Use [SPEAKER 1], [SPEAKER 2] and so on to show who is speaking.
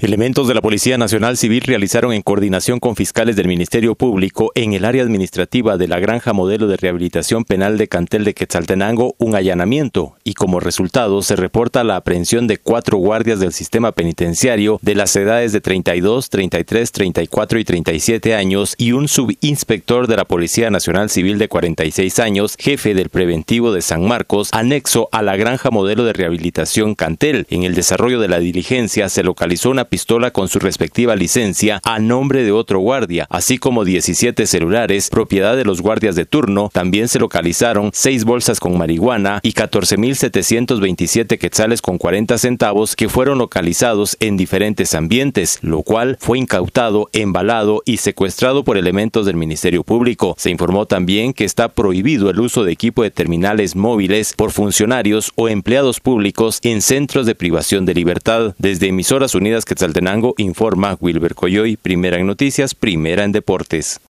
[SPEAKER 1] Elementos de la Policía Nacional Civil realizaron en coordinación con fiscales del Ministerio Público en el área administrativa de la Granja Modelo de Rehabilitación Penal de Cantel de Quetzaltenango un allanamiento y como resultado se reporta la aprehensión de cuatro guardias del sistema penitenciario de las edades de 32, 33, 34 y 37 años y un subinspector de la Policía Nacional Civil de 46 años, jefe del preventivo de San Marcos, anexo a la Granja Modelo de Rehabilitación Cantel. En el desarrollo de la diligencia se localizó una pistola con su respectiva licencia a nombre de otro guardia, así como 17 celulares, propiedad de los guardias de turno. También se localizaron seis bolsas con marihuana y 14.727 quetzales con 40 centavos que fueron localizados en diferentes ambientes, lo cual fue incautado, embalado y secuestrado por elementos del Ministerio Público. Se informó también que está prohibido el uso de equipo de terminales móviles por funcionarios o empleados públicos en centros de privación de libertad. Desde Emisoras Unidas que Quetzaltenango informa Wilber Coyoy, primera en noticias, primera en deportes.